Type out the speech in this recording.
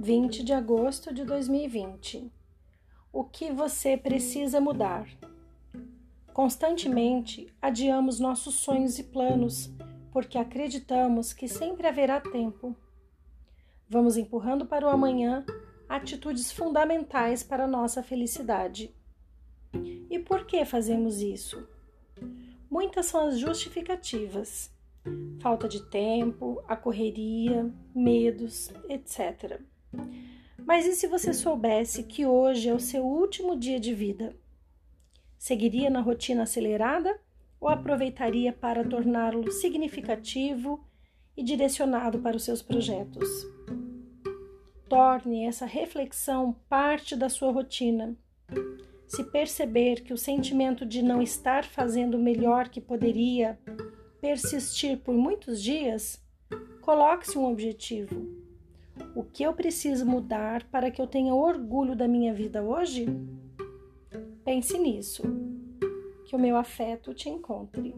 20 de agosto de 2020. O que você precisa mudar? Constantemente adiamos nossos sonhos e planos porque acreditamos que sempre haverá tempo. Vamos empurrando para o amanhã atitudes fundamentais para nossa felicidade. E por que fazemos isso? Muitas são as justificativas falta de tempo, a correria, medos, etc. Mas e se você soubesse que hoje é o seu último dia de vida? Seguiria na rotina acelerada ou aproveitaria para torná-lo significativo e direcionado para os seus projetos? Torne essa reflexão parte da sua rotina. Se perceber que o sentimento de não estar fazendo o melhor que poderia persistir por muitos dias, coloque-se um objetivo. O que eu preciso mudar para que eu tenha orgulho da minha vida hoje? Pense nisso. Que o meu afeto te encontre.